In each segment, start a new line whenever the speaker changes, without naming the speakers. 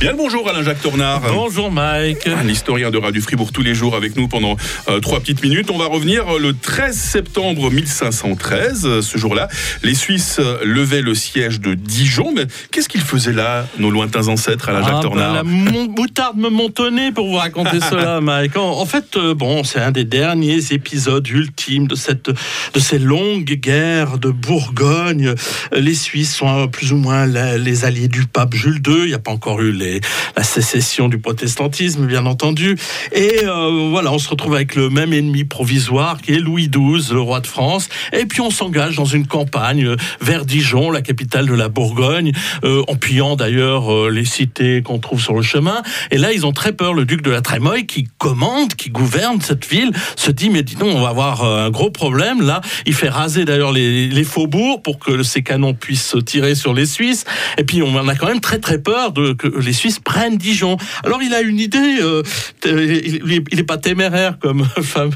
Bien le bonjour Alain-Jacques Tornard.
Bonjour Mike.
L'historien de Radio Fribourg tous les jours avec nous pendant euh, trois petites minutes. On va revenir le 13 septembre 1513. Ce jour-là, les Suisses levaient le siège de Dijon. Mais qu'est-ce qu'ils faisaient là, nos lointains ancêtres Alain-Jacques
Ah,
Tornard
bah, la moutarde me montonnait pour vous raconter cela, Mike. En, en fait, euh, bon, c'est un des derniers épisodes ultimes de cette, de ces longues guerres de Bourgogne. Euh, Les Suisses sont euh, plus ou moins la- les alliés du pape Jules II. Il n'y a pas encore eu les, la sécession du protestantisme, bien entendu. Et euh, voilà, on se retrouve avec le même ennemi provisoire qui est Louis XII, le roi de France. Et puis on s'engage dans une campagne euh, vers Dijon, la capitale de la Bourgogne, euh, en pillant d'ailleurs les cités qu'on trouve sur le chemin. Et là, ils ont très peur. Le duc de la Trémoille, qui commande, qui gouverne cette ville, se dit mais dis donc, on va avoir un gros problème. Là, il fait raser d'ailleurs les, les faubourgs pour que ces canons puissent tirer sur les Suisses. Et puis on en a quand même très très peur de que les Suisses prennent Dijon. Alors il a une idée. euh, il, il est- il est pas téméraire comme le fameux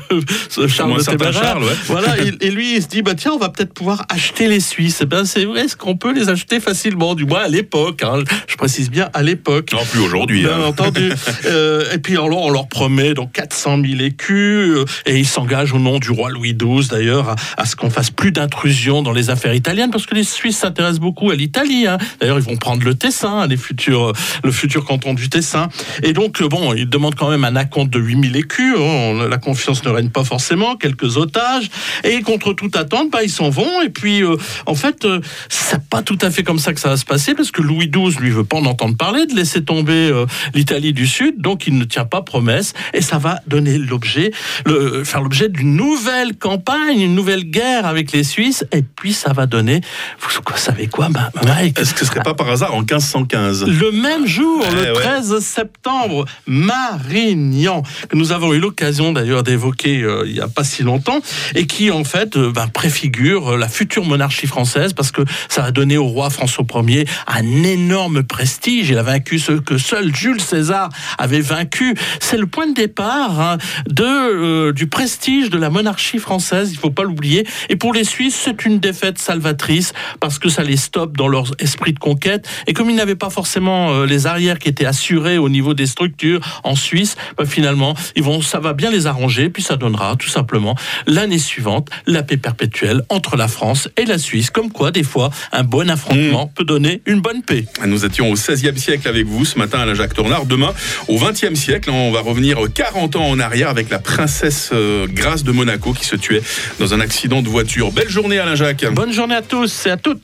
Charles Téméraire.
Charles, ouais.
Voilà, et, et lui, il se dit, bah tiens, on va peut-être pouvoir acheter les Suisses. Eh ben, c'est vrai, est-ce qu'on peut les acheter facilement Du moins à l'époque, hein. je précise bien à l'époque.
Non, plus aujourd'hui.
Bien
hein.
entendu. Euh, et puis alors, on leur promet donc 400 000 écus euh, et ils s'engagent au nom du roi Louis XII d'ailleurs à, à ce qu'on fasse plus d'intrusion dans les affaires italiennes parce que les Suisses s'intéressent beaucoup à l'Italie. hein. D'ailleurs, ils vont prendre le Tessin, les futurs, le futur canton du Tessin. Et donc, euh, bon, ils demandent quand même un acompte de 8000 écus. hein. La confiance ne règne pas forcément. Quelques otages. Et contre toute attente, bah, ils s'en vont. Et puis, euh, en fait, euh, c'est pas tout à fait comme ça que ça va se passer parce que Louis XII, lui, veut pas en entendre parler de laisser tomber euh, l'Italie du Sud. Donc, il ne tient pas promesse. Et ça va donner l'objet, faire l'objet d'une nouvelle campagne, une nouvelle guerre avec les Suisses. Et puis, ça va donner, vous savez quoi, bah, Mike?
Est-ce que ce serait pas par hasard en 1515
le même jour,
Eh
le
ouais.
13 septembre, Marignan, que nous avons eu l'occasion d'ailleurs d'évoquer euh, il n'y a pas si longtemps, et qui en fait euh, ben, préfigure euh, la future monarchie française, parce que ça a donné au roi François Ier un énorme prestige. Il a vaincu ce que seul Jules César avait vaincu. C'est le point de départ hein, de, euh, du prestige de la monarchie française, il ne faut pas l'oublier. Et pour les Suisses, c'est une défaite salvatrice, parce que ça les stoppe dans leur esprit de conquête. Et comme ils n'avaient pas forcément les arrières qui étaient assurés au niveau des structures en Suisse, bah, finalement, ils vont, ça va bien les arranger, puis ça donnera tout simplement l'année suivante la paix perpétuelle entre la France et la Suisse. Comme quoi, des fois, un bon affrontement peut donner une bonne paix.
Nous étions au XVIe siècle avec vous ce matin, Alain-Jacques Tornard. Demain, au XXe siècle, on va revenir 40 ans en arrière avec la princesse euh, Grâce de Monaco qui se tuait dans un accident de voiture. Belle journée, Alain-Jacques.
Bonne journée à tous et à toutes.